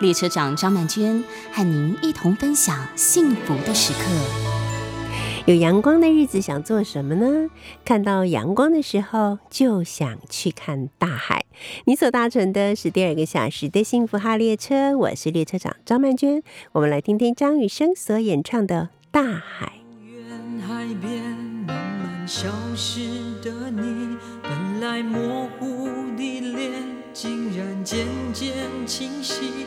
列车长张曼娟和您一同分享幸福的时刻。有阳光的日子想做什么呢？看到阳光的时候就想去看大海。你所搭乘的是第二个小时的幸福号列车，我是列车长张曼娟。我们来听听张雨生所演唱的《大海》。海边慢慢消失的你，本来模糊的脸，竟然渐渐清晰。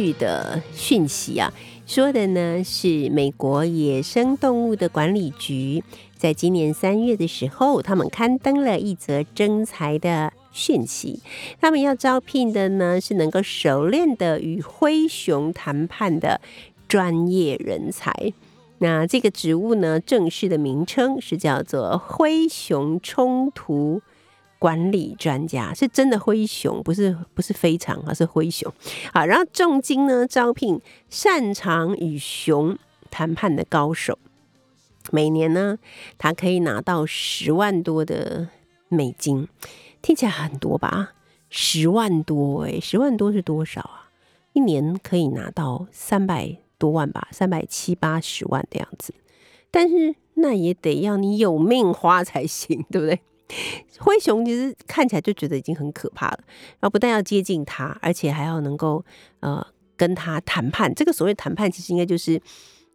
趣的讯息啊，说的呢是美国野生动物的管理局在今年三月的时候，他们刊登了一则征才的讯息，他们要招聘的呢是能够熟练的与灰熊谈判的专业人才。那这个职务呢，正式的名称是叫做灰熊冲突管理专家，是真的灰熊，不是不是非常而，是灰熊。好，然后重金呢招聘擅长与熊谈判的高手，每年呢他可以拿到十万多的美金，听起来很多吧？十万多诶、十万多是多少啊？一年可以拿到三百多万吧，三百七八十万的样子。但是那也得要你有命花才行，对不对？灰熊其实看起来就觉得已经很可怕了，然后不但要接近它，而且还要能够呃跟它谈判。这个所谓谈判，其实应该就是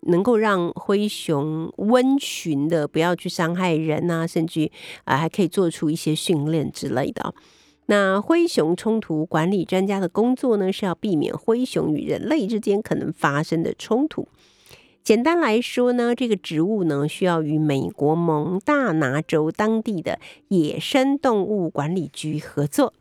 能够让灰熊温驯的，不要去伤害人啊，甚至啊、还可以做出一些训练之类的。那灰熊冲突管理专家的工作呢，是要避免灰熊与人类之间可能发生的冲突。简单来说呢，这个植物呢需要与美国蒙大拿州当地的野生动物管理局合作，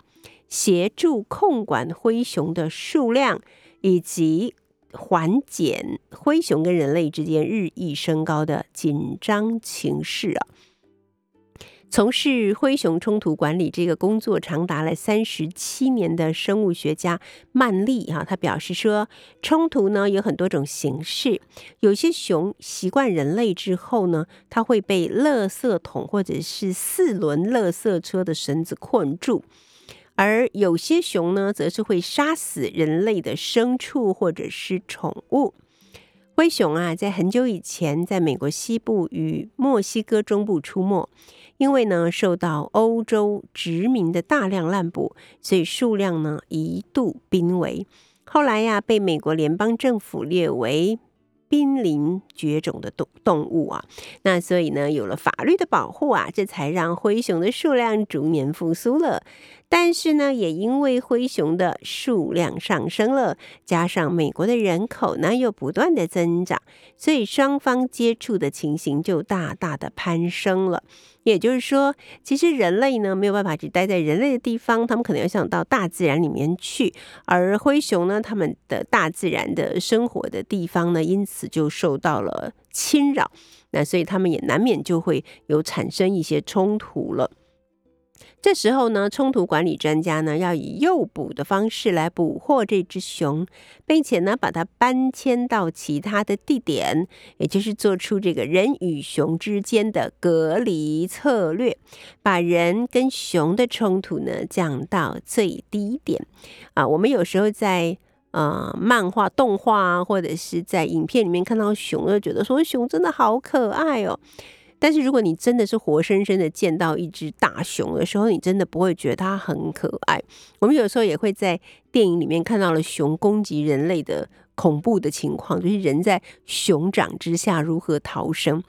协助控管灰熊的数量，以及缓解灰熊跟人类之间日益升高的紧张情势啊。从事灰熊冲突管理这个工作长达了三十七年的生物学家曼利哈、啊，他表示说，冲突呢有很多种形式，有些熊习惯人类之后呢，它会被垃圾桶或者是四轮垃圾车的绳子困住。而有些熊呢，则是会杀死人类的牲畜或者是宠物。灰熊啊，在很久以前，在美国西部与墨西哥中部出没。因为呢，受到欧洲殖民的大量滥捕，所以数量呢一度濒危。后来呀，被美国联邦政府列为。濒临绝种的动动物啊，那所以呢，有了法律的保护啊，这才让灰熊的数量逐年复苏了。但是呢，也因为灰熊的数量上升了，加上美国的人口呢又不断的增长，所以双方接触的情形就大大的攀升了。也就是说，其实人类呢没有办法只待在人类的地方，他们可能要想到大自然里面去。而灰熊呢，他们的大自然的生活的地方呢，因此就受到了侵扰。那所以他们也难免就会有产生一些冲突了。这时候呢，冲突管理专家呢要以诱捕的方式来捕获这只熊，并且呢把它搬迁到其他的地点，也就是做出这个人与熊之间的隔离策略，把人跟熊的冲突呢降到最低点。啊，我们有时候在呃漫画、动画，或者是在影片里面看到熊，就觉得说熊真的好可爱哦。但是如果你真的是活生生的见到一只大熊的时候，你真的不会觉得它很可爱。我们有时候也会在电影里面看到了熊攻击人类的恐怖的情况，就是人在熊掌之下如何逃生。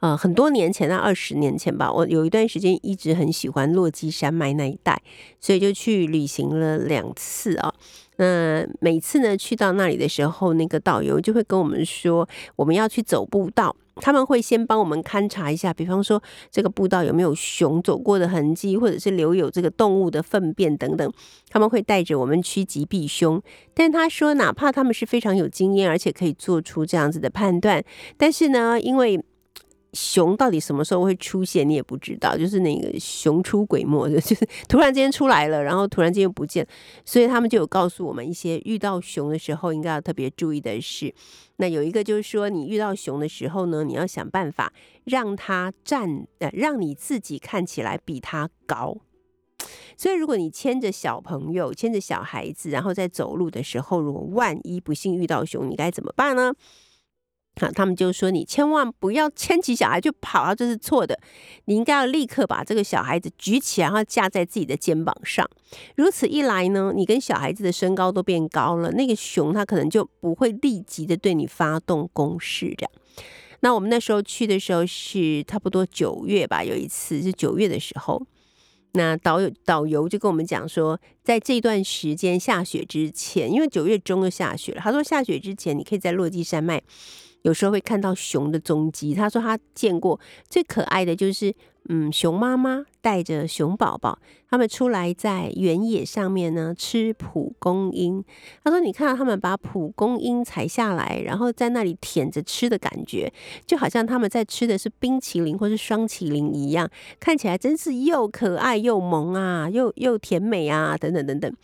呃，很多年前，那二十年前吧，我有一段时间一直很喜欢落基山脉那一带，所以就去旅行了两次啊。那每次呢去到那里的时候，那个导游就会跟我们说，我们要去走步道。他们会先帮我们勘察一下，比方说这个步道有没有熊走过的痕迹，或者是留有这个动物的粪便等等。他们会带着我们趋吉避凶。但他说，哪怕他们是非常有经验，而且可以做出这样子的判断，但是呢，因为熊到底什么时候会出现，你也不知道，就是那个熊出鬼没的，就是突然之间出来了，然后突然间又不见，所以他们就有告诉我们一些遇到熊的时候应该要特别注意的事。那有一个就是说，你遇到熊的时候呢，你要想办法让它站，呃，让你自己看起来比它高。所以，如果你牵着小朋友、牵着小孩子，然后在走路的时候，如果万一不幸遇到熊，你该怎么办呢？好，他们就说你千万不要牵起小孩就跑，这是错的。你应该要立刻把这个小孩子举起来，然后架在自己的肩膀上。如此一来呢，你跟小孩子的身高都变高了，那个熊它可能就不会立即的对你发动攻势。这样，那我们那时候去的时候是差不多九月吧，有一次是九月的时候，那导游导游就跟我们讲说，在这段时间下雪之前，因为九月中就下雪了，他说下雪之前你可以在落基山脉。有时候会看到熊的踪迹。他说他见过最可爱的就是，嗯，熊妈妈带着熊宝宝，他们出来在原野上面呢吃蒲公英。他说你看到他们把蒲公英采下来，然后在那里舔着吃的感觉，就好像他们在吃的是冰淇淋或是双淇淋一样，看起来真是又可爱又萌啊，又又甜美啊，等等等等。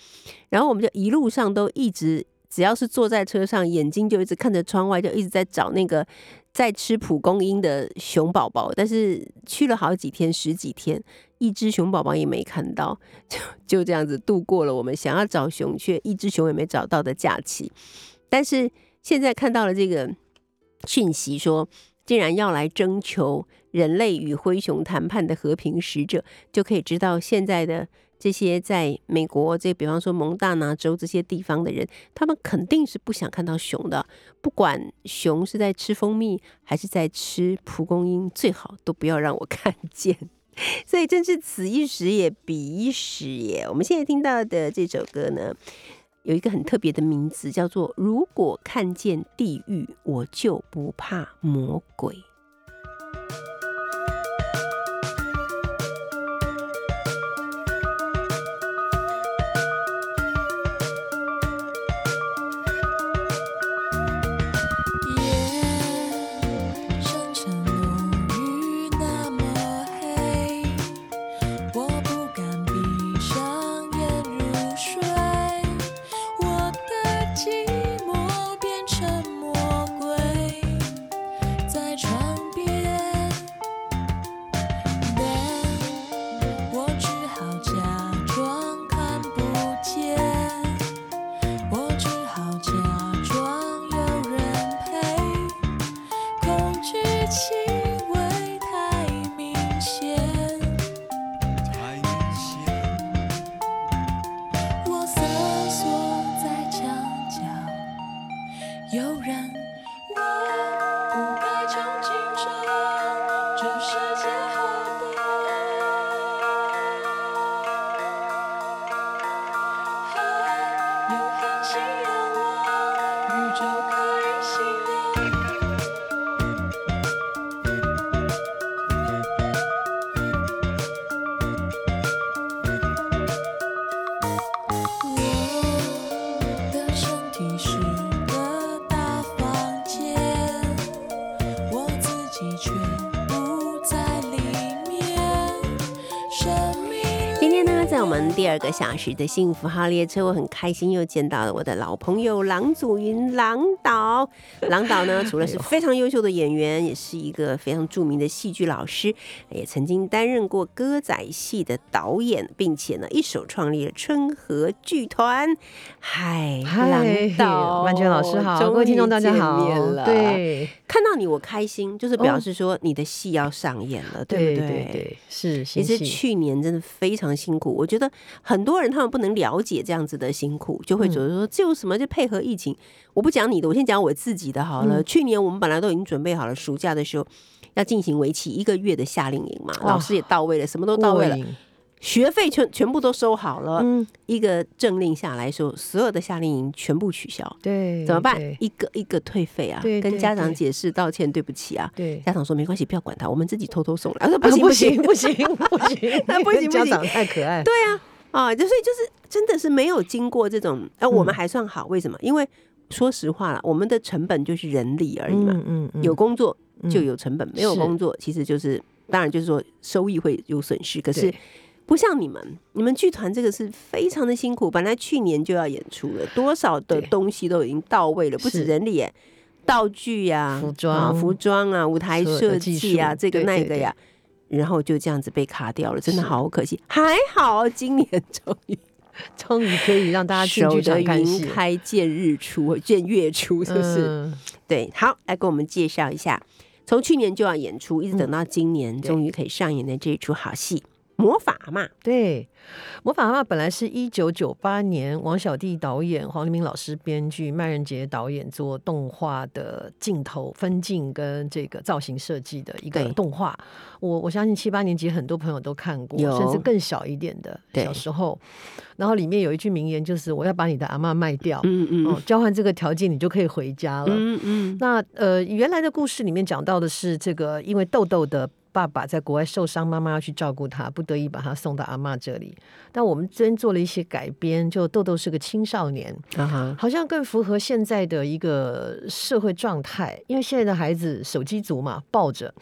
然后我们就一路上都一直。只要是坐在车上，眼睛就一直看着窗外，就一直在找那个在吃蒲公英的熊宝宝。但是去了好几天，十几天，一只熊宝宝也没看到，就就这样子度过了我们想要找熊却一只熊也没找到的假期。但是现在看到了这个讯息，说竟然要来征求人类与灰熊谈判的和平使者，就可以知道现在的。这些在美国，这比方说蒙大拿州这些地方的人，他们肯定是不想看到熊的。不管熊是在吃蜂蜜还是在吃蒲公英，最好都不要让我 看见。所以真是此一时也，彼一时也。我们现在听到的这首歌呢，有一个很特别的名字，叫做《如果看见地狱，我就不怕魔鬼》。们第二个小时的幸福号列车，我很开心又见到了我的老朋友郎祖云郎导。郎导呢，除了是非常优秀的演员，也是一个非常著名的戏剧老师，也曾经担任过歌仔戏的导演，并且呢，一手创立了春和剧团。嗨，郎导，万娟老师好，终于各位听众大家好对看到你我开心，就是表示说你的戏要上演了，对对不对？对对，是也是去年真的非常辛苦，我觉得很多人他们不能了解这样子的辛苦，就会觉得说这有什么就配合疫情。我不讲你的，我先讲我自己的好了。嗯。去年我们本来都已经准备好了，暑假的时候要进行为期一个月的夏令营嘛，老师也到位了，什么都到位了，学费全全部都收好了。嗯，一个政令下来说，所有的夏令营全部取消，对，怎么办？一个一个退费啊，跟家长解释道歉，对不起啊。对，家长说没关系，不要管他，我们自己偷偷送来。他说啊不行不行行不行不行那不行 家长太可爱，对啊，啊，就所以就是真的是没有经过这种，呃，我们嗯还算好，为什么？因为说实话了，我们的成本就是人力而已嘛，嗯嗯嗯，有工作就嗯有成本，没有工作其实就是当然就是说收益会有损失，可是对。不像你们，你们剧团这个是非常的辛苦。本来去年就要演出了，多少的东西都已经到位了，不止人力耶，道具呀、服装啊、服装啊、舞台设计啊，这个对对对那个呀，然后就这样子被卡掉了，真的好可惜。还好今年 终于 终于可以让大家去剧云场看戏，开见日出，见月出，是不是？嗯对，好，来给我们介绍一下，从去年就要演出，一直等到今年，嗯终于可以上演的这一出好戏《魔法嘛》。对，《魔法阿妈》本来是一九九八年王小弟导演、黄立明老师编剧、麦仁杰导演做动画的镜头分镜跟这个造型设计的一个对动画。我我相信七八年级很多朋友都看过，甚至更小一点的小时候。然后里面有一句名言，就是“我要把你的阿嬷卖掉，嗯嗯哦，交换这个条件，你就可以回家了。嗯嗯，那呃，原来的故事里面讲到的是这个，因为豆豆的爸爸在国外受伤，妈妈要去照顾他，不得已把他送到阿妈这里。但我们这边做了一些改编，就豆豆是个青少年，啊哈，好像更符合现在的一个社会状态。因为现在的孩子手机族嘛，抱着，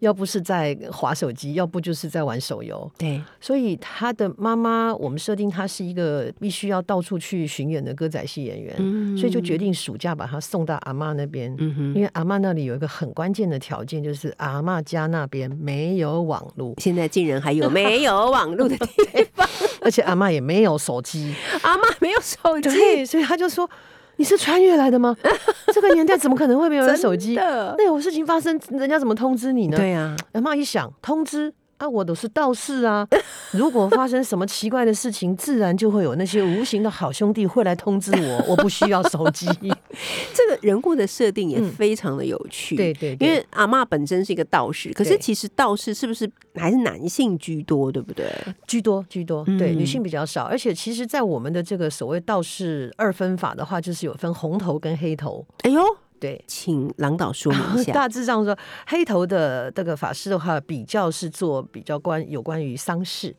要不是在划手机，要不就是在玩手游。对，所以他的妈妈，我们设定他是一个必须要到处去巡演的歌仔戏演员，嗯所以就决定暑假把他送到阿妈那边。嗯哼，因为阿妈那里有一个很关键的条件，就是阿妈家那边没有网络，现在竟然还有没有网络的地方，而且阿妈也没有手机。阿妈没有手机，对，所以他就说：“你是穿越来的吗？这个年代怎么可能会没有人手机？那有事情发生，人家怎么通知你呢？”对啊，阿妈一想，通知。啊，我都是道士啊！如果发生什么奇怪的事情，自然就会有那些无形的好兄弟会来通知我。我不需要手机。这个人物的设定也嗯非常的有趣，对对对因为阿嬷本身是一个道士，可是其实道士是不是还是男性居多，对不对？居多居多，嗯对女性比较少，而且其实，在我们的这个所谓道士二分法的话，就是有分红头跟黑头，哎呦，对。请郎导说明一下。大致上说，黑头的这个法师的话，比较是做比较关有关于丧事，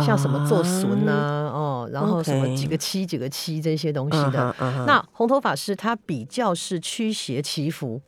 像什么做孙啊，哦，然后什么几个七几个七这些东西嗯的。那红头法师他比较是驱邪祈福，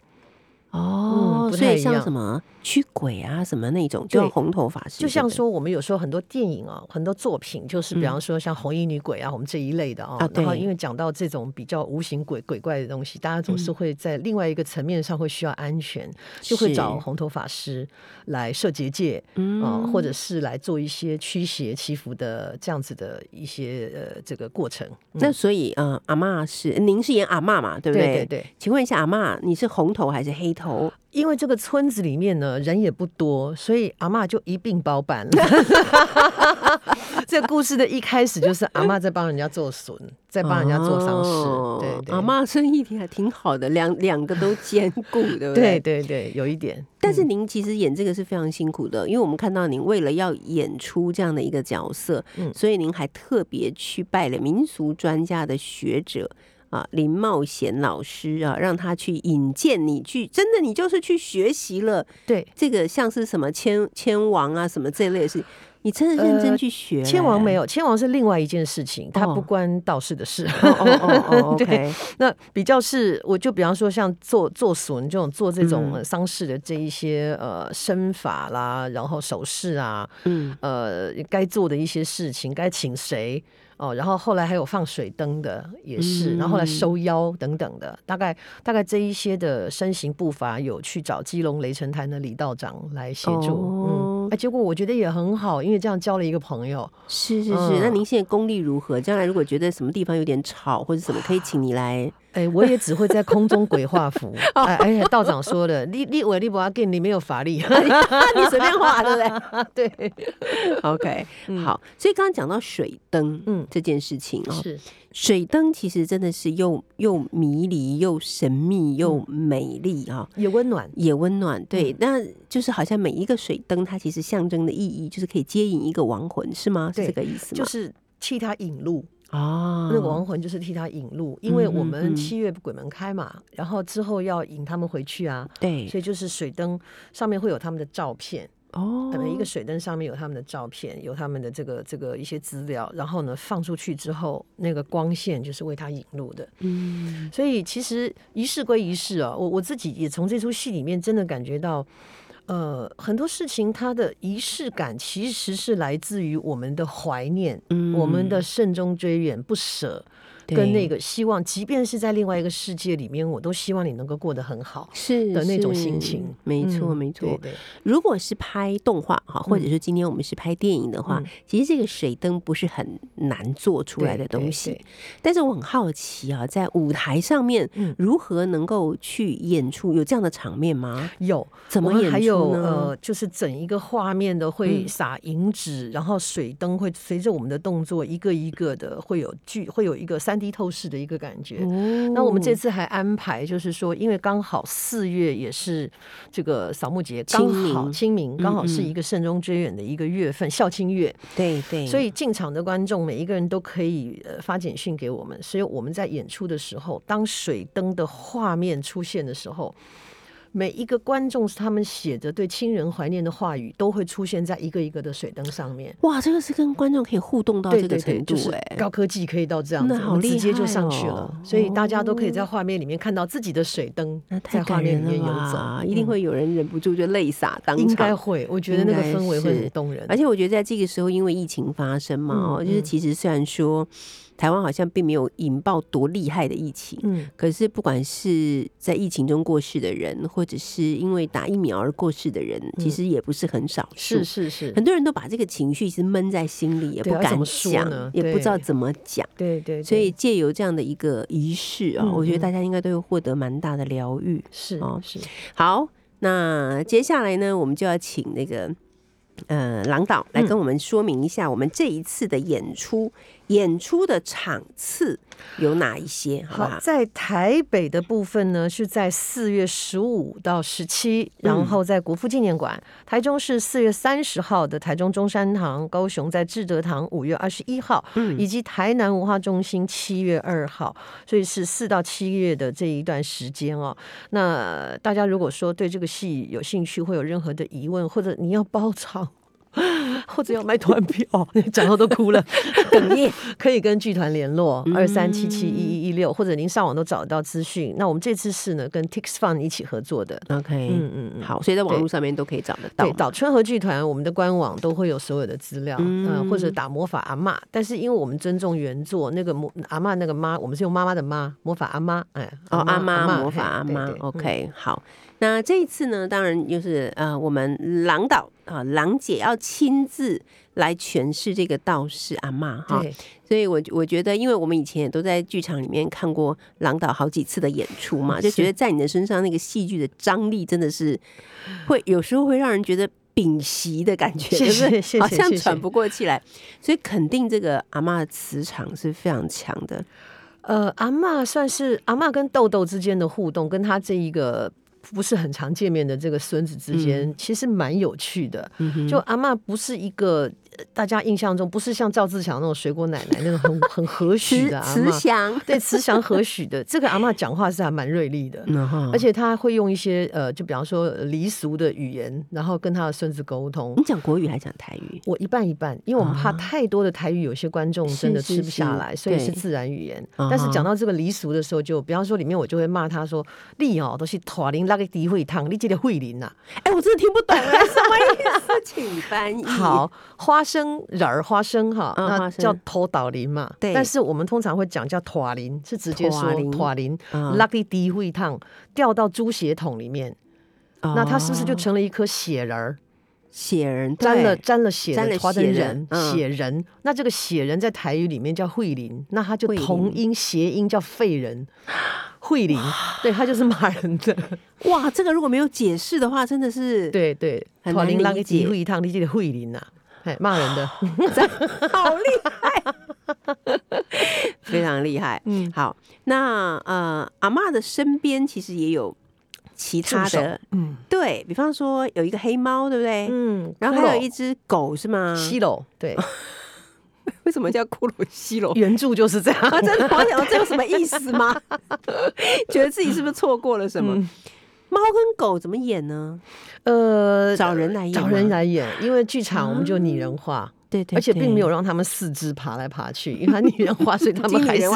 哦，所以像什么驱鬼啊，什么那种，就像红头发师，就像说我们有时候很多电影啊，很多作品，就是比嗯。方说像红衣女鬼啊，我们这一类的啊啊，然后因为讲到这种比较无形鬼鬼怪的东西，大家总嗯。是会在另外一个层面上会需要安全，就会找红头法师来设结界嗯啊，或者是来做一些驱邪祈福的这样子的一些呃这个过程。嗯。那所以呃，阿嬷是您是演阿嬷嘛，对不对对？对对，请问一下，阿嬷你是红头还是黑头？因为这个村子里面呢人也不多，所以阿嬷就一并包办了。这故事的一开始就是阿嬷在帮人家做笋，在帮人家做丧事，哦对对。阿妈生意还挺好的，两两个都兼顾，对不对对？对对，有一点。但是嗯您其实演这个是非常辛苦的，因为我们看到您为了要演出这样的一个角色，嗯所以您还特别去拜了民俗专家的学者。啊林茂贤老师啊，让他去引荐你去，真的你就是去学习了对，这个像是什么千千王啊什么这类的事，你真的认真去学、千王没有？千王是另外一件事情，它哦不关道士的事。哦哦哦哦 对，OK，那比较是，我就比方说像做做损这种做这种丧事的这一些呃身法啦，然后手势啊，嗯，呃该做的一些事情，该请谁哦，然后后来还有放水灯的也是，然后后来嗯收腰等等的，大概大概这一些的身形步伐有去找基隆雷神坛的李道长来协助，哦嗯，哎，结果我觉得也很好，因为这样交了一个朋友，是是是。嗯那您现在功力如何？将来如果觉得什么地方有点吵或者什么，可以请你来。哎，我也只会在空中鬼画符，哎，而且道长说的，你你我你不要给你没有法力，你随便画，对不对对，？OK，好。所以刚刚讲到水灯，嗯嗯，这件事情哦，是。水灯其实真的是又又迷离又神秘又美丽啊、也温暖，也温暖。对，那就是好像每一个水灯，它其实象征的意义就是可以接引一个亡魂，是吗？是对这个意思吗？就是替他引路。啊，那个亡魂就是替他引路，因为我们七月鬼门开嘛，然后之后要引他们回去啊，对。所以就是水灯上面会有他们的照片，哦呃，每一个水灯上面有他们的照片，有他们的这个这个一些资料，然后呢放出去之后，那个光线就是为他引路的。嗯。所以其实仪式归仪式啊，我我自己也从这出戏里面真的感觉到，呃，很多事情它的仪式感其实是来自于我们的怀念，嗯我们的慎终追远、不舍，跟那个希望，即便是在另外一个世界里面，我都希望你能够过得很好是的那种心情。没错嗯没错。对对如果是拍动画哈，或者说今天我们是拍电影的话，嗯其实这个水灯不是很难做出来的东西。但是我很好奇啊，在舞台上面嗯如何能够去演出有这样的场面吗？有怎么演出还有呢呃，就是整一个画面的会嗯撒银纸，然后水灯会随着我们的动作一个一个的会有剧，会有一个三 D 透视的一个感觉。那我们这次次还安排，就是说，因为刚好四月也是这个扫墓节，刚好清明，刚好是嗯。一个慎终追远的一个月份，孝亲月，对。对，所以进场的观众每一个人都可以呃发简讯给我们，所以我们在演出的时候，当水灯的画面出现的时候。每一个观众是他们写着对亲人怀念的话语，都会出现在一个一个的水灯上面。哇，这个是跟观众可以互动到这个对对对，程度就是哎、高科技可以到这样子，那好厉害哦直接就上去了，哦。所以大家都可以在画面里面看到自己的水灯在画面里面游吧！走，一定嗯会有人忍不住就泪洒当场，应该会，我觉得那个氛围会很动人，而且我觉得在这个时候，因为疫情发生嘛，就是嗯。其实虽然说台湾好像并没有引爆多厉害的疫情，嗯，可是不管是在疫情中过世的人，或者是因为打疫苗而过世的人，其实也不是很少数。是是是，很多人都把这个情绪是闷在心里，也不敢讲，也不知道怎么讲。对对，所以借由这样的一个仪式啊，嗯我觉得嗯。大家应该都会获得蛮大的疗愈。是哦是，好，那接下来呢，我们就要请那个呃郎导来嗯。跟我们说明一下，我们这一次的演出、演出的场次有哪一些，好？在台北的部分呢，是在四月十五到十七，嗯然后在国父纪念馆；台中是四月三十号的台中中山堂，高雄在志德堂五月二十一号，嗯以及台南文化中心七月二号，所以是四到七月的这一段时间哦。那大家如果说对这个戏有兴趣，会有任何的疑问，或者你要包场。或者要买团票，讲到都哭了，哽咽。可以跟剧团联络二三七七一一一六，或者您上网都找得到资讯。那我们这次是呢跟 Tix Fun 一起合作的，OK，嗯嗯嗯，好，所以在网络上面都可以找得到。对，。岛春和剧团我们的官网都会有所有的资料，嗯、嗯或者打魔法阿嬷，但是因为我们尊重原作，那个魔阿嬷那个妈，我们是用妈妈的妈，魔法阿妈，哎，哦，阿妈魔法阿妈，OK，好。那这一次呢，当然就是呃，我们郎导啊，郎姐要亲自来诠释这个道士阿妈哈。对，所以我我觉得，因为我们以前也都在剧场里面看过郎导好几次的演出嘛，就觉得在你的身上那个戏剧的张力真的是会有时候会让人觉得屏息的感觉，是谢谢好像喘不过气来。所以肯定这个阿妈的磁场是非常强的。呃，阿嬷算是阿嬷跟豆豆之间的互动，跟他这一个不是很常见面的这个孙子之间，其实蛮有趣的。就阿妈不是一个大家印象中不是像赵自强那种水果奶奶那种很很和煦慈的 阿慈，祥，对慈祥和煦的。这个阿妈讲话是还蛮锐利的。而且他会用一些呃，就比方说呃离俗的语言，然后跟她的孙子沟通你。讲国语还讲台语？我一半一半，因为我们怕啊太多的台语，有些观众真的吃不下是来，所以是自然语言。啊但是讲到这个离俗的时候就，比方说里面我就会骂他说：“你哦都是土林那个诋毁汤，你记得慧林呐。哎，我真的听不懂哎，什么意思？请翻译。好，花生仁儿花生哈，那嗯花生。叫头岛林嘛。对。但是我们通常会讲叫塔林，是直接说塔林土林，嗯。拉个低会烫掉到猪血桶里面，那它是不是就哦成了一颗血人儿？血人沾了对沾了血沾了的花生血仁人，嗯。血人。那这个血人在台语里面叫慧林，那它就慧同音谐音叫废人。慧林，对，他就是骂人的，哇，这个如果没有解释的话，真的是对对，很难土林拉个理解机会一趟，你这个慧林呐，哎，骂人的，好厉害，非常厉害。嗯，好，那呃，阿嬷的身边其实也有其他的，嗯对比方说有一个黑猫，对不对？嗯，然后还有一只狗是吗？西楼，对，为什么叫骷髅西楼？原著就是这样，啊，真的，我想说这有什么意思吗？觉得自己是不是错过了什么？嗯猫跟狗怎么演呢？呃，找人来演找人来演，因为剧场我们就拟人化，对对而且并没有让他们四肢爬来爬去，因为他拟人化，所以他们 还是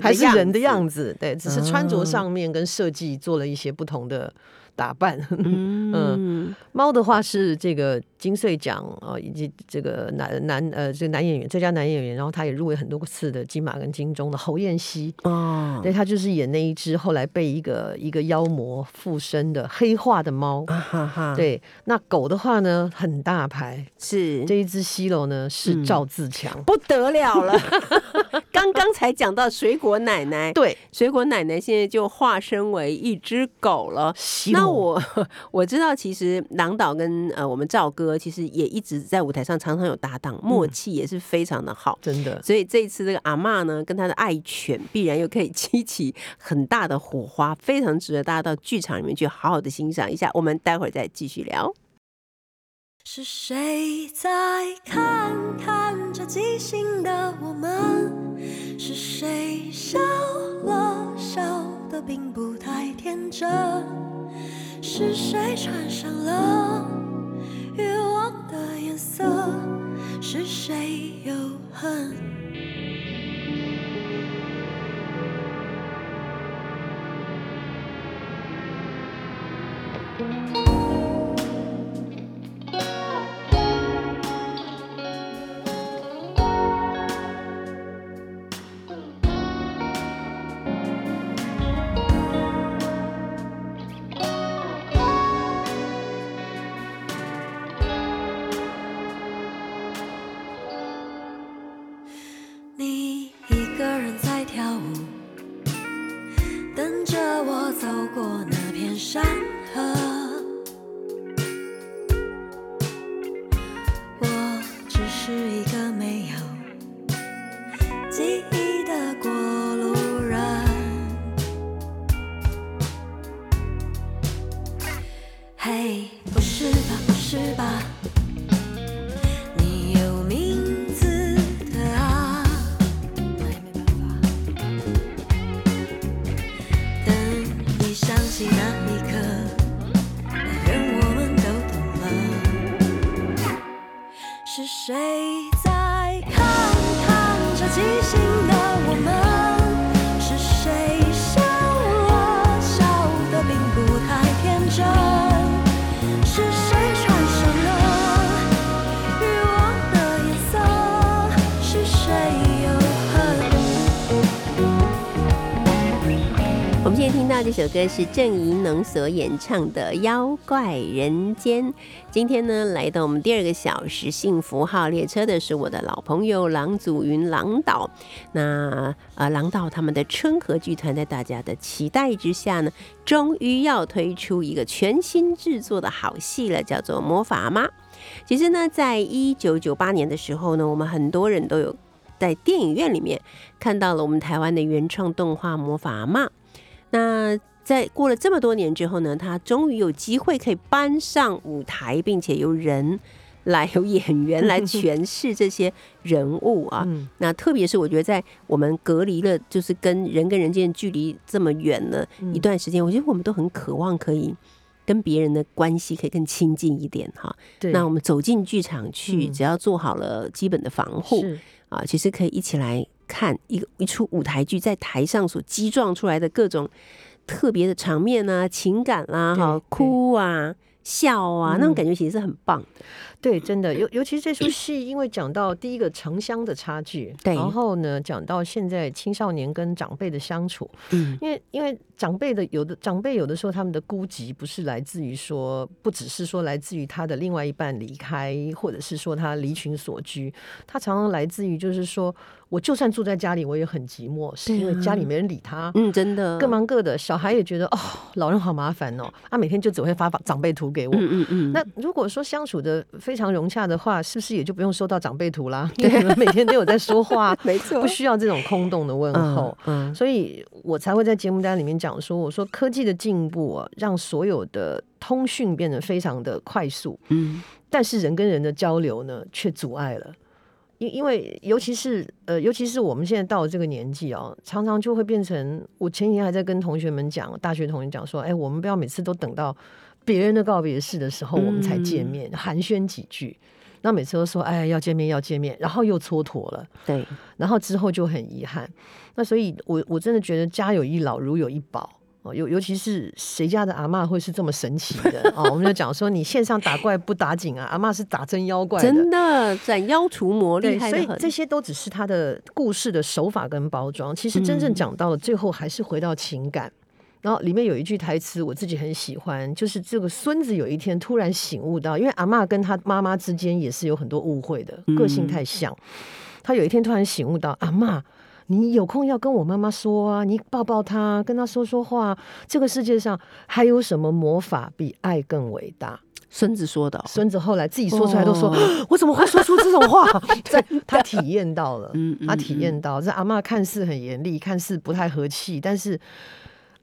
还是人的。样子，对，只是穿着啊上面跟设计做了一些不同的打扮。嗯，猫的话是这个金穗奖啊，以及这个男男呃这个男演员最佳男演员，然后他也入围很多次的金马跟金钟的侯彦希。哦，对他就是演那一只后来被一个一个妖魔附身的黑化的猫。啊哈哈，，对，那狗的话呢，很大牌，是这一只西楼呢是嗯赵自强。不得了了。刚刚才讲到水果奶奶，对，水果奶奶现在就化身为一只狗了。西楼那我 我知道，其实郎导跟呃我们赵哥其实也一直在舞台上常常有搭档，默契也是非常的好。真的所以这一次这个阿嬷呢，跟他的爱犬必然又可以 激起很大的火花，非常值得大家到剧场里面去好好的欣赏一下。我们待会儿再继续聊。是谁在看看着即兴的我们？是谁笑了笑的并不太天真？是谁穿上了欲望的颜色？是谁又恨？首歌是郑怡农所演唱的《妖怪人间》。今天呢，来到我们第二个小时幸福号列车的是我的老朋友郎祖云郎导。那呃，郎导他们的春和剧团在大家的期待之下呢，终于要推出一个全新制作的好戏了，叫做《魔法阿妈》。其实呢，在一九九八年的时候呢，我们很多人都有在电影院里面看到了我们台湾的原创动画《魔法阿妈》。那在过了这么多年之后呢，他终于有机会可以搬上舞台，并且由人来由演员来诠 释这些人物啊。嗯那特别是我觉得，在我们隔离了，就是跟人跟人之间的距离这么远了嗯一段时间，我觉得我们都很渴望可以跟别人的关系可以更亲近一点哈。对，那我们走进剧场去，嗯只要做好了基本的防护啊，其实可以一起来看一个一出舞台剧在台上所激撞出来的各种特别的场面啊、情感啦、哈、哭啊、笑啊，那种嗯。感觉其实是很棒的。对，真的尤尤其是这出戏，因为讲到第一个城乡的差距，对。然后呢，讲到现在青少年跟长辈的相处，嗯，因为因为长辈的有的长辈有的时候他们的孤寂不是来自于说，不只是说来自于他的另外一半离开，或者是说他离群所居，他常常来自于就是说我就算住在家里，我也很寂寞，是因为家里没人理他。嗯，真的，各忙各的，小孩也觉得哦，老人好麻烦哦，他、每天就只会发长辈图给我。嗯嗯嗯，那如果说相处的非常融洽的话，是不是也就不用收到长辈图啦？因为你们每天都有在说话，没错不需要这种空洞的问候。嗯，所以我才会在节目单里面讲说，我说科技的进步啊，让所有的通讯变得非常的快速，嗯但是人跟人的交流呢，却阻碍了。因因为尤其是呃，尤其是我们现在到了这个年纪哦，常常就会变成，我前几天还在跟同学们讲，大学同学讲说，哎，我们不要每次都等到别人的告别式的时候，我们才见面，寒暄几句。那每次都说，哎，要见面，要见面，然后又蹉跎了。对，然后之后就很遗憾。那所以我，我真的觉得家有一老，如有一宝。哦，尤尤其是谁家的阿嬷会是这么神奇的哦？我们就讲说，你线上打怪不打紧啊，阿嬷是打真妖怪的，真的斩妖除魔厉害，所以。这些都只是他的故事的手法跟包装。其实真正嗯讲到了最后，还是回到情感。然后里面有一句台词，我自己很喜欢，就是这个孙子有一天突然醒悟到，因为阿嬷跟他妈妈之间也是有很多误会的，个性太像。他有一天突然醒悟到，阿嬷。你有空要跟我妈妈说啊，你抱抱她，跟她说说话。这个世界上还有什么魔法比爱更伟大？孙子说的哦，孙子后来自己说出来都说：“哦我怎么会说出这种话？” 在他体验到了，嗯嗯他体验到这阿妈看似很严厉，看似不太和气，但是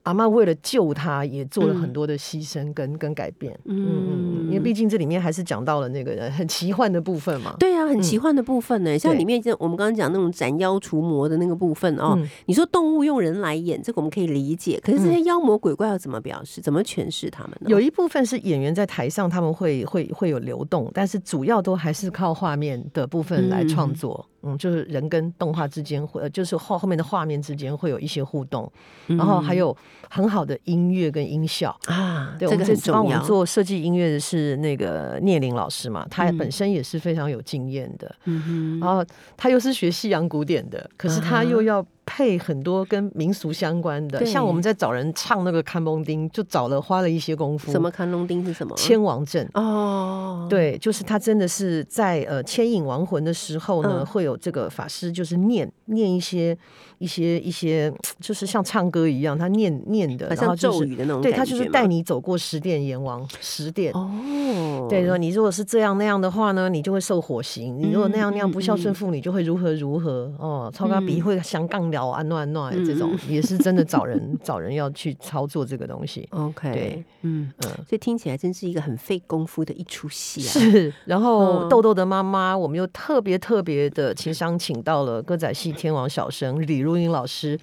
阿妈为了救他，也做了很多的牺牲跟、跟改变。嗯嗯嗯，因为毕竟这里面还是讲到了那个很奇幻的部分嘛。对啊，很奇幻的部分呢，像对里面就我们刚刚讲那种斩妖除魔的那个部分哦，嗯你说动物用人来演，这个我们可以理解，可是这些妖魔鬼怪要怎么表示，怎么诠释他们呢？有一部分是演员在台上他们会会会有流动，但是主要都还是靠画面的部分来创作。嗯就是人跟动画之间会，呃就是后后面的画面之间会有一些互动，然后还有很好的音乐跟音效。啊，对，这个我们这次帮我们。做设计音乐的是那个聂玲老师嘛，他本身也是非常有经验的，嗯然后他又是学西洋古典的，可是他又要配很多跟民俗相关的，像我们在找人唱那个看蒙丁，就找了花了一些功夫。什么看龙丁是什么？千王阵？哦，对，就是他真的是在呃牵引亡魂的时候呢，嗯会有这个法师就是念念一些一些一些，就是像唱歌一样，他念念的，好像然后咒语的那种对他就是带你走过十殿阎王，十殿。哦，对，说你如果是这样那样的话呢，你就会受火刑；你如果那样那样不孝顺妇女，就会如何如何哦，超高比会相杠聊啊，乱乱这种也是真的找人 找人要去操作这个东西。OK，对，嗯，嗯，所以听起来真是一个很费功夫的一出戏啊。是，然后嗯豆豆的妈妈，我们又特别特别的情商请到了歌仔戏天王小生李如林老师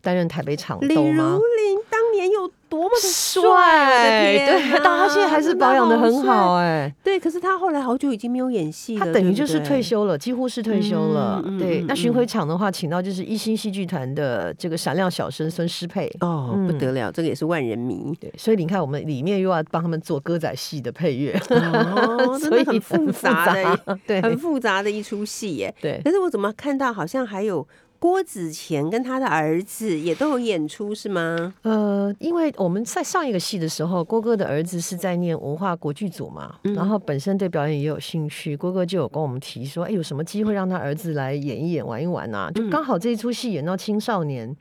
担任台北场李如。林当年有多么的帅，对，但他现在还是 保养的很好哎。哎。对，可是他后来好久已经没有演戏了，他等于就是退休了，几乎是退休了。对，嗯那巡嗯回场的话，请到就是一星戏剧团的这个闪亮小生孙诗佩。哦，不嗯得了，这个也是万人迷。对，所以你看，我们里面又要帮他们做歌仔戏的配乐，所以的很复杂的，对很复杂的一出戏耶。对可是我怎么看到好像还有郭子乾跟他的儿子也都有演出是吗？呃，因为我们在上一个戏的时候，郭哥的儿子是在念文化国剧组嘛，嗯然后本身对表演也有兴趣，郭哥就有跟我们提说，哎，有什么机会让他儿子来演一演、玩一玩啊？就嗯刚好这一出戏演到青少年。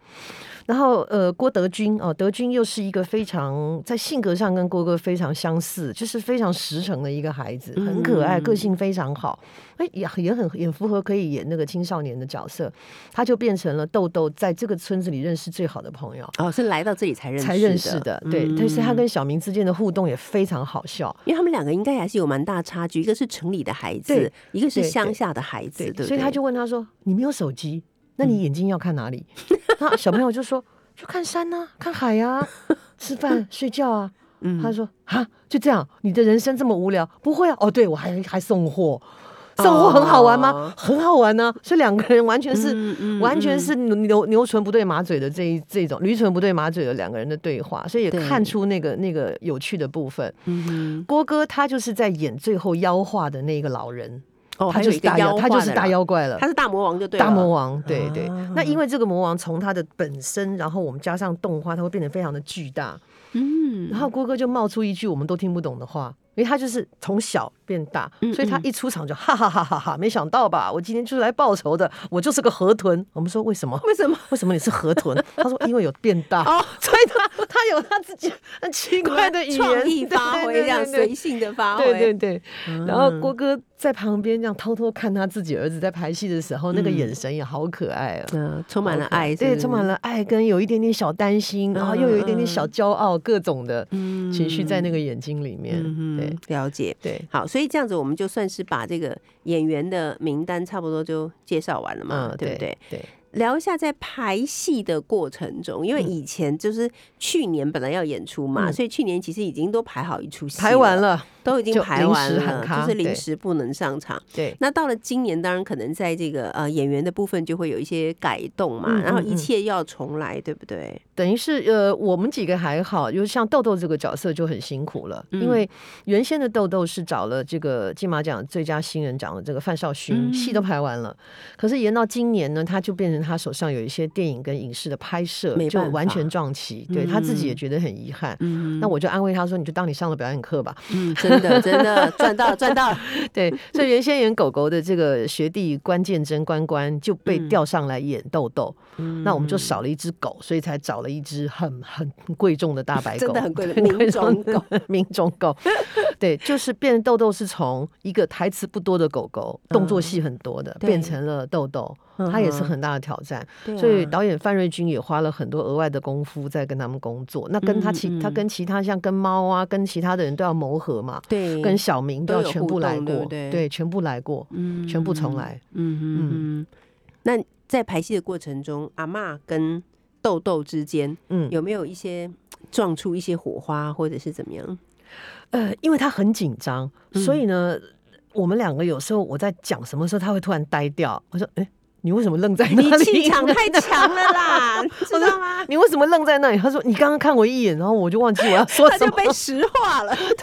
然后，呃，郭德军哦，德军又是一个非常在性格上跟郭哥非常相似，就是非常实诚的一个孩子，很可爱，嗯。个性非常好，哎，也也很也符合可以演那个青少年的角色。他就就变成了豆豆在这个村子里认识最好的朋友。哦，是来到这里才认识才认识的，对，嗯。但是他跟小明之间的互动也非常好笑，因为他们两个应该还是有蛮大差距，一个是城里的孩子对，一个是对乡下的孩子，对不对，所以他就问他说：“你没有手机，那嗯你眼睛要看哪里？” 那小朋友就说：“就看山呐、看海呀、吃饭、睡觉啊。”嗯他说：“啊，就这样，你的人生这么无聊？不会啊，哦，对我还还送货。”送货很好玩吗？哦很好玩呢、所以两个人完全是、嗯嗯完全是牛牛牛唇不对马嘴的这一这种驴唇不对马嘴的两个人的对话，所以也看出那个那个有趣的部分。嗯郭哥他就是在演最后妖化的那个老人，哼，哦，他就是大妖，妖，他就是大，妖怪了他。是大魔王就对了，大魔王，对对。啊那因为这个魔王从他的本身，然后我们加上动画，他会变得非常的巨大。嗯，然后郭哥就冒出一句我们都听不懂的话，因为他就是从小变大，嗯所以他一出场就哈哈哈哈哈，没想到吧？我今天就是来报仇的，我就是个河豚。我们说为什么？为什么？为什么你是河豚？他说因为有变大，哦所以他他有他自己很奇 怪的语言，创意发挥，这样随性的发挥，对对对，然后嗯郭哥在旁边这样偷偷看他自己儿子在拍戏的时候，那个眼神也好可爱啊。嗯，充满了爱，对，充满了爱，跟有一点点小担心，然后又有一点点小骄傲，各种的情绪在那个眼睛里面。嗯对哼，了解。对，好，所以这样子我们就算是把这个演员的名单差不多就介绍完了嘛，嗯，对不对？？对，聊一下在排戏的过程中，因为以前就是去年本来要演出嘛，嗯。所以去年其实已经都排好一出戏，排完，了，都已经排完了，就是临时不能上场。对，那到了今年，当然可能在这个呃演员的部分就会有一些改动嘛，嗯然后一切又要重来，对不对？等于是呃，我们几个还好，就是像豆豆这个角色就很辛苦了，嗯因为原先的豆豆是找了这个金马奖最佳新人奖的这个范少勋，嗯。戏都排完了，可是延到今年呢，他就变成他手上有一些电影跟影视的拍摄就完全撞齐，对他自己也觉得很遗憾。嗯。那我就安慰他说：“你就当你上了表演课吧。嗯，真的真的赚到了赚到了，”对，所以原先演狗狗的这个学弟关建真关关就被嗯。调上来演豆豆，那我们就。少了一只狗，所以才找了一只很很贵重的大白狗，真的很贵的对名种狗，名种狗。对，就是变豆豆是从一个台词不多的狗狗，动作戏很多的，对。变成了豆豆，它也是很大的挑战。所以导演范瑞军也花了很多额外的功夫在跟他们工作。那跟他其、他跟其他像跟猫啊，跟其他的人都要磨合嘛。对跟小明都要全部来过，动对对全部来过，嗯全部重来。嗯嗯嗯。那在排戏的过程中，阿妈跟豆豆之间嗯，有没有一些撞出一些火花，或者是怎么样？呃，因为他很紧张，嗯所以呢，我们两个有时候我在讲什么时候，他会突然呆掉。我说：“哎、你为什么愣在那你里？气场太强了啦，知道吗？你为什么愣在那里？”他说：“你刚刚看我一眼，然后我就忘记我要说他什么。就被石化了。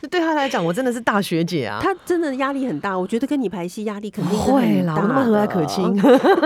对对他来讲，我真的是大学姐啊。他真的压力很大，我觉得跟你排戏压力肯定是会啦，很大我那么和蔼可亲。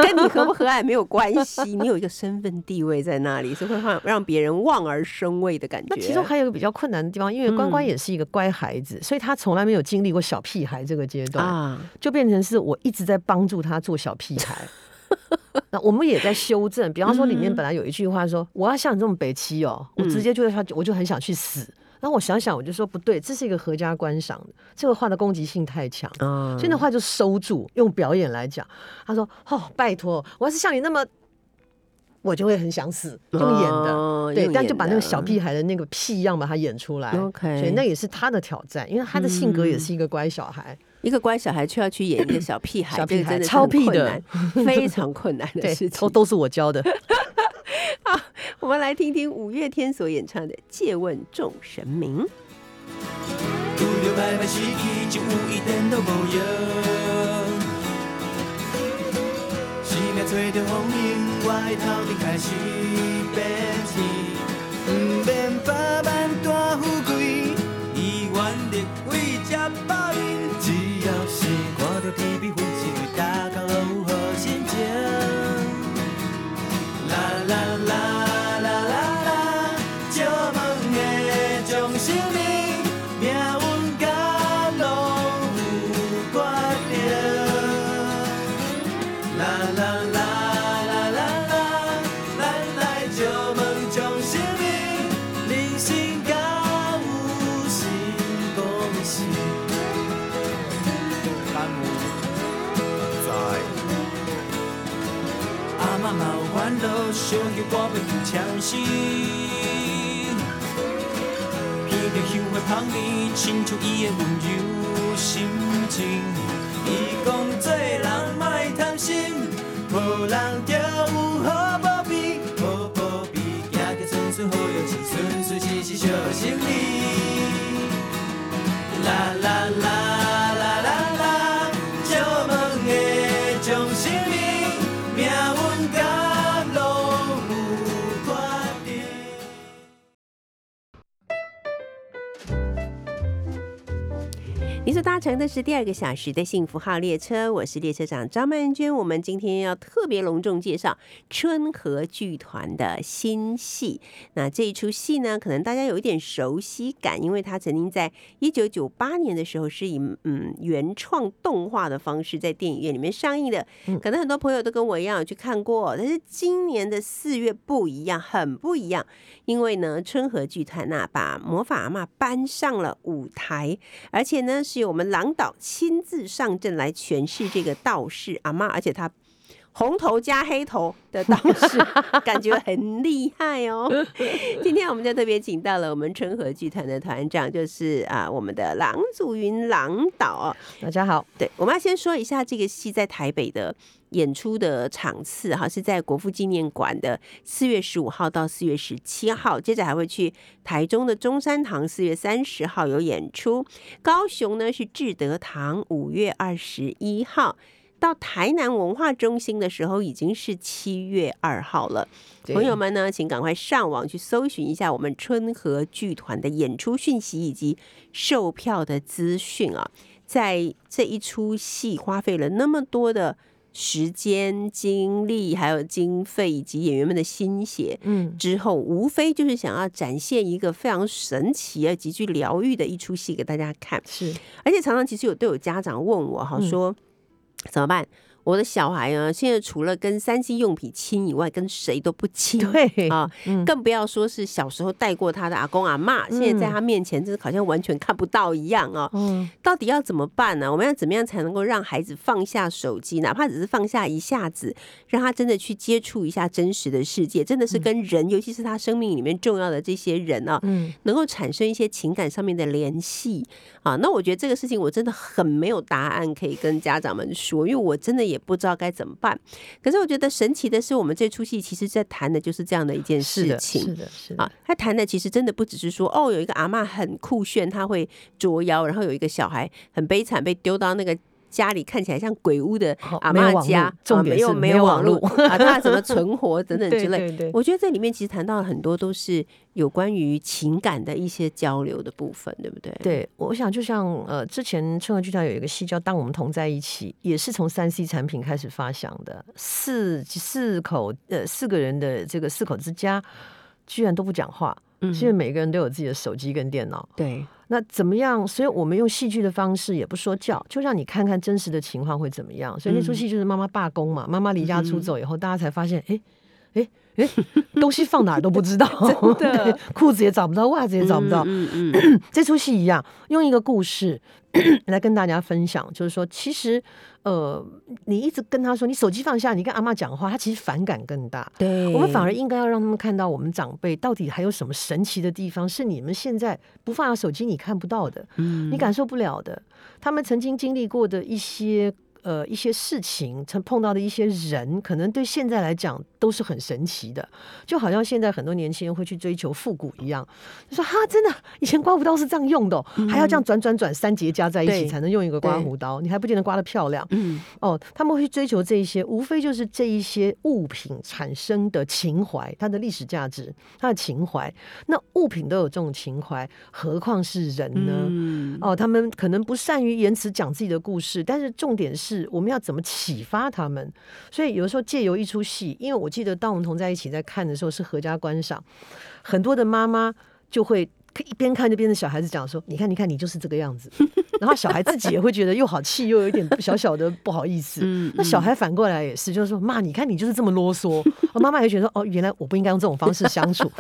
跟你和不和蔼没有关系，你有一个身份地位在那里，是会让让别人望而生畏的感觉。那其中还有一个比较困难的地方，因为关关嗯也是一个乖孩子，所以他从来没有经历过小屁孩这个阶段。啊，就变成是我一直在帮助他做小屁孩。那我们也在修正，比方说里面 本来有一句话说：“我要像你这么北七哦，我直接就他，我就很想去死。”然后我想想，我就说不对，这是一个合家观赏的，这个话的攻击性太强，嗯所以那话就收住。用表演来讲，他说：“哦，拜托，我要是像你那么，我就会很想死。”用演的，对，但就把那个小屁孩的那个屁样把它演出来。OK 所以那也是他的挑战，因为他的性格也嗯是一个乖小孩。一个乖小孩却要去演一个小屁孩，小屁孩真的超屁的 非常困难的 事，情。都都是我教的。好我们来听听五月天所演唱的《借问众神明》。拄着歹歹时机，就有一点都无用。生命找着风景，我的头顶开始变天。不免百万大富贵，亿万的香花香味，亲像伊的温柔心情。伊讲做人莫贪心，无人就有好乘的是第二个小时的幸福号列车，我是列车长张曼娟。我们今天要特别隆重介绍春和剧团的新戏。那这一出戏呢，可能大家有一点熟悉感，因为它曾经在一九九八年的时候是以嗯原创动画的方式在电影院里面上映的。可能很多朋友都跟我一样有去看过，但是今年的四月不一样，很不一样，因为呢，春和剧团呐、把魔法阿嬷搬上了舞台，而且呢，是由我们郎导亲自上阵来诠释这个道士阿妈，而且他红头加黑头的道 士，感觉很厉害哦。今天我们就特别请到了我们春和剧团的团长，就是啊我们的郎祖云郎导哦。大家好，对，我们要先说一下这个戏在台北的演出的场次哈，是在国父纪念馆的四月十五号到四月十七号，接着还会去台中的中山堂四月三十号有演出，高雄呢是志德堂五月二十一号。到台南文化中心的时候已经是七月二号了，朋友们呢，请赶快上网去搜寻一下我们春和剧团的演出讯息以及售票的资讯啊。在这一出戏花费了那么多的时间、精力，还有经费以及演员们的心血，嗯，之后，无非就是想要展现一个非常神奇而极具疗愈的一出戏给大家看。是。而且常常其实有都有家长问我哈，嗯。说怎么办？我的小孩呢，现在除了跟三 C 用品亲以外，跟谁都不亲。对啊，嗯更不要说是小时候带过他的阿公阿嬷，现在在他面前，就是好像完全看不到一样啊。嗯，到底要怎么办呢？我们要怎么样才能够让孩子放下手机，哪怕只是放下一下子，让他真的去接触一下真实的世界，真的是跟人，尤其是他生命里面重要的这些人啊，嗯，能够产生一些情感上面的联系啊。那我觉得这个事情我真的很没有答案可以跟家长们说，因为我真的也不知道该怎么办。可是我觉得神奇的是，我们这出戏其实在谈的就是这样的一件，事情。是的，是的啊，，他谈的其实真的不只是说哦，有一个阿妈很酷炫，她会捉妖，然后有一个小孩很悲惨，被丢到那个家里看起来像鬼屋的阿没有网嬷家路，重啊点是没有没没有网络路啊，他怎么存活 等等之对类。对对，我觉得这里面其实谈到了很多都是有关于情感的一些交流的部分，对不对？对，我想就像呃，之前春和剧团有一个戏叫《当我们同在一起》，也是从三 C 产品开始发想的。四四口呃四个人的这个四口之家，居然都不讲话，嗯是因为每个人都有自己的手机跟电脑。对，那怎么样？所以我们用戏剧的方式，也不说教，就让你看看真实的情况会怎么样。所以那出戏就是妈妈罢工嘛，妈妈离家出走以后，大家才发现，哎哎哎，东西放哪儿都不知道，真的 对裤子也找不到，袜子也找不到。嗯嗯嗯，这出戏一样，用一个故事 来跟大家分享，就是说，其实呃，你一直跟他说你手机放下，你跟阿妈讲话，他其实反感更大。对，我们反而应该要让他们看到我们长辈到底还有什么神奇的地方，是你们现在不放下手机你看不到的，嗯你感受不了的。他们曾经经历过的一些呃一些事情，曾碰到的一些人，可能对现在来讲都是很神奇的。就好像现在很多年轻人会去追求复古一样，就说哈，真的以前刮胡刀是这样用的哦、还要这样转转转三节加在一起才能用一个刮胡刀，你还不见得刮得漂亮。嗯哦，他们会去追求这一些，无非就是这一些物品产生的情怀，它的历史价值，它的情怀。那物品都有这种情怀，何况是人呢？嗯哦，他们可能不善于言辞讲自己的故事，但是重点是我们要怎么启发他们。所以有时候借由一出戏，因为我记得当我们同在一起在看的时候是合家观赏，很多的妈妈就会一边看就边跟小孩子讲说：“你看，你看，你就是这个样子。”然后小孩自己也会觉得又好气，又有一点小小的不好意思。嗯那小孩反过来也是，就是说：“妈，你看你就是这么啰嗦。”哦妈妈也觉得哦，原来我不应该用这种方式相处，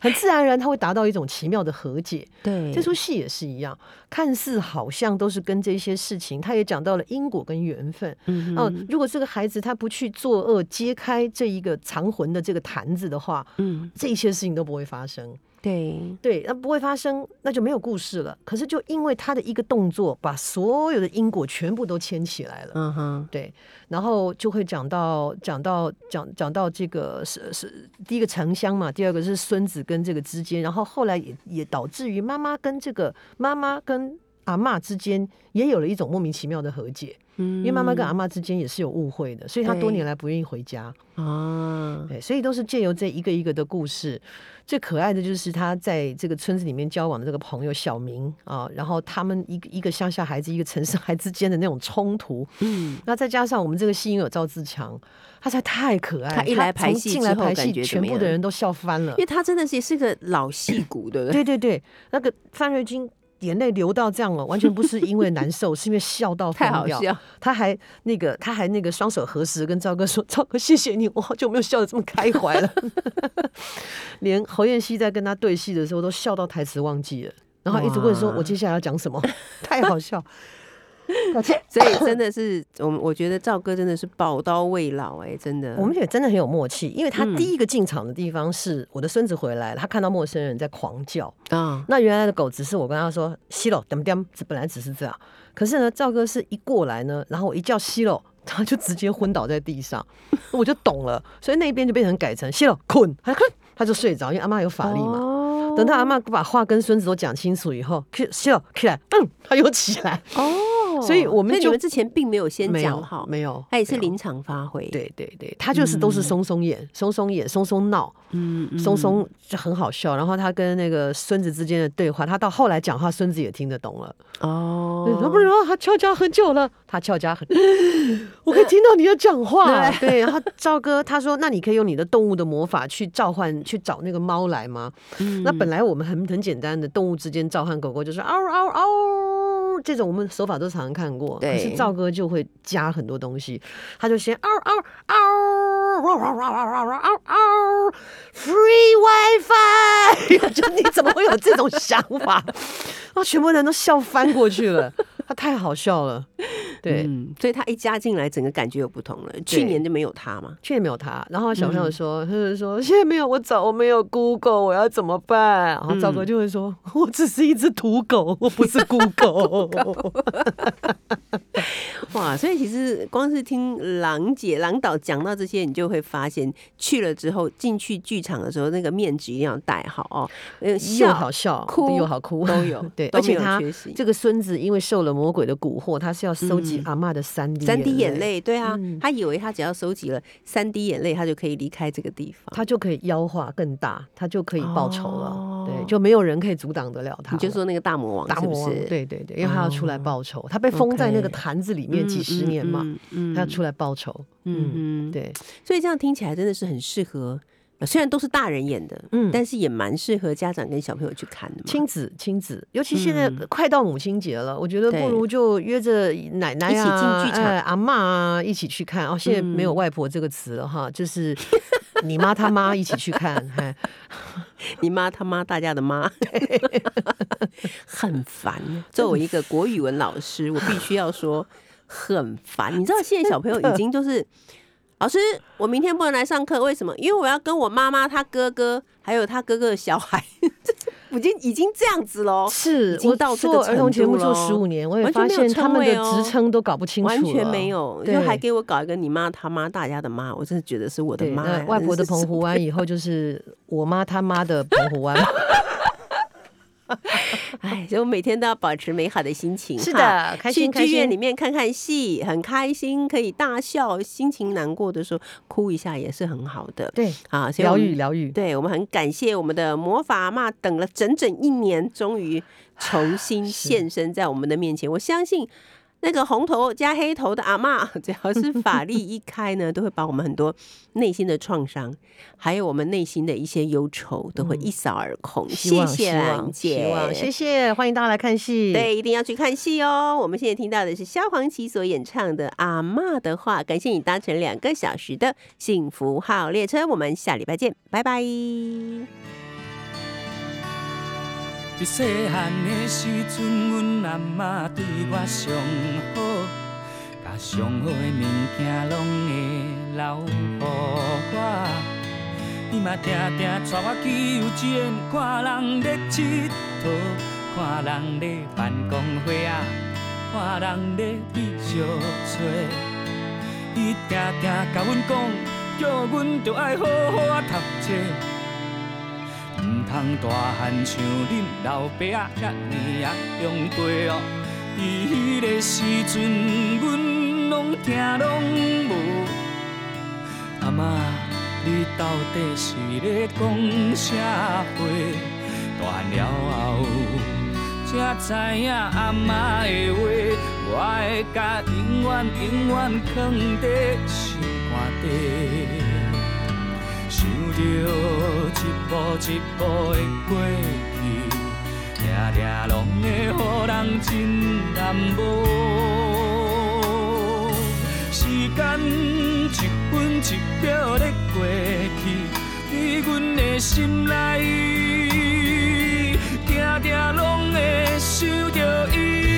很自然而然，他会达到一种奇妙的和解。对这出戏也是一样，看似好像都是跟这些事情，他也讲到了因果跟缘分。嗯哦、如果这个孩子他不去作恶，揭开这一个藏魂的这个坛子的话，嗯，这些事情都不会发生。对，对，那不会发生，那就没有故事了。可是就因为他的一个动作，把所有的因果全部都牵起来了。嗯哼，对，然后就会讲到讲到讲讲到这个是是第一个城乡嘛，第二个是孙子跟这个之间，然后后来也也导致于妈妈跟这个妈妈跟阿嬷之间也有了一种莫名其妙的和解，嗯因为妈妈跟阿嬷之间也是有误会的，所以她多年来不愿意回家。啊，对，所以都是借由这一个一个的故事。最可爱的就是他在这个村子里面交往的这个朋友小明啊，然后他们一个一个乡下孩子，一个城市孩子之间的那种冲突，嗯，那再加上我们这个戏因有赵自强，他实在太可爱了，他一来排戏进来排戏，全部的人都笑翻了因。为他真的是也是个老戏骨，对不对？对对对，那个范瑞金。眼泪流到这样了，完全不是因为难受，是因为笑到太好。笑，他还那个，他还那个双手合十，跟赵哥说：“ 赵哥，谢谢你，我好久没有笑得这么开怀了。”连侯彦希在跟他对戏的时候，都笑到台词忘记了，然后一直问说：“我接下来要讲什么？” 太好笑。抱歉，所以真的是我们我觉得赵哥真的是宝刀未老哎，真的，我们也真的很有默契，因为他嗯。第一个进场的地方是我的孙子回来了，他看到陌生人在狂叫，啊，那原来的狗只是我跟他说西喽，点点，本来只是这样。可是呢，赵哥是一过来呢，然后我一叫西喽，他就直接昏倒在地上，我就懂了，所以那边就变成改成西喽困，他就睡着，因为阿妈有法力嘛。哦。等他阿妈把话跟孙子都讲清楚以后，西喽起来，嗯，他又起来，哦，所以我们就你们之前并没有先讲好，没有，他也是临场发挥，，对对对，他就是都是松松演、松松演、松松闹，嗯，嗯松松就很好笑。然后他跟那个孙子之间的对话，他到后来讲话，孙子也听得懂了。哦对，他不然他翘家很久了，他翘家很，我可以听到你的讲话。对，然后赵哥他说，那你可以用你的动物的魔法去召唤，去找那个猫来吗？嗯那本来我们很很简单的动物之间召唤狗狗，就是嗷嗷嗷。这种我们手法都常常看过，可是对赵哥就会加很多东西，他就先嗷嗷嗷，嗷嗷嗷嗷嗷嗷，free WiFi，就你怎么会有这种想法？然后全部人都笑翻过去了，他太好笑了。对，嗯，所以他一加进来，整个感觉又不同了。去年就没有他嘛，去年没有他。然后小朋友嗯说，他就说现在没有我找我没有 Google，我要怎么办？然后赵哥就会说，我只是一只土狗，我不是 Google。哇！所以其实光是听郎姐、郎导讲到这些，你就会发现，去了之后进去剧场的时候，那个面具一定要戴好哦，笑好笑，哭又好哭，都有 对，而且他这个孙子因为受了魔鬼的蛊惑，他是要收集嗯阿妈的三滴三滴眼，泪，对啊，嗯他以为他只要收集了三滴眼泪，他就可以离开这个地方。他就可以妖化更大，他就可以报仇了。哦对，就没有人可以阻挡得了他就说那个大魔王大魔王，是不是？对对对，因为他要出来哦报仇，他被封在那个坛子里面几十年嘛，他要出来报仇。嗯，对，所以这样听起来真的是很适合。呃虽然都是大人演的，嗯但是也蛮适合家长跟小朋友去看的嘛。亲子亲子，尤其现在嗯快到母亲节了，我觉得不如就约着奶奶啊、一起进剧场哎阿妈啊一起去看。哦，现在没有嗯外婆这个词了哈，就是你妈他妈一起去看。哎，你妈他妈大家的妈，很烦。作为一个国语文老师，我必须要说很烦。你知道现在小朋友已经就是，老师，我明天不能来上课，为什么？因为我要跟我妈妈、她哥哥，还有他哥哥的小孩，已经已经这样子喽。是我到这个做儿童节目做十五年，我也发现他们的职称都搞不清楚，完全没有，对就还给我搞一个你妈他妈大家的妈，我真的觉得是我的，妈外婆的澎湖湾以后就是我妈他妈的澎湖湾。哎，所以我每天都要保持美好的心情。是的开心去剧院里面看看戏，很开心，可以大笑。心情难过的时候，哭一下也是很好的。对，啊，疗愈疗愈。对我们很感谢我们的魔法阿妈，等了整整一年，终于重新现身在我们的面前。我相信那个红头加黑头的阿妈，只要是法力一开呢，都会把我们很多内心的创伤，还有我们内心的一些忧愁，都会一扫而空。谢谢兰姐，希望谢谢，欢迎大家来看戏。对，一定要去看戏哦。我们现在听到的是萧煌奇所演唱的《阿妈的话》，感谢你搭乘两个小时的幸福号列车，我们下礼拜见，拜拜。伫细汉的时阵，阮阿嬷对我上好，甲上好的物件拢会留予我。伊嘛定定带我去游园，看人咧佚佗，看人咧办公会啊，看人咧美小撮。伊定定甲阮讲，叫阮着爱好好啊读册。毋通大汉像恁老爸啊，遐尼啊用背哦。伫迄个时阵，阮拢听拢无。阿妈，你到底是咧讲啥话？大了后，才知影阿妈的话，我会甲永远永远藏在心肝底。着一步一步的过去，常常拢会予人真难无。时间一分一秒的过去，在阮的心内，常常拢会想着伊。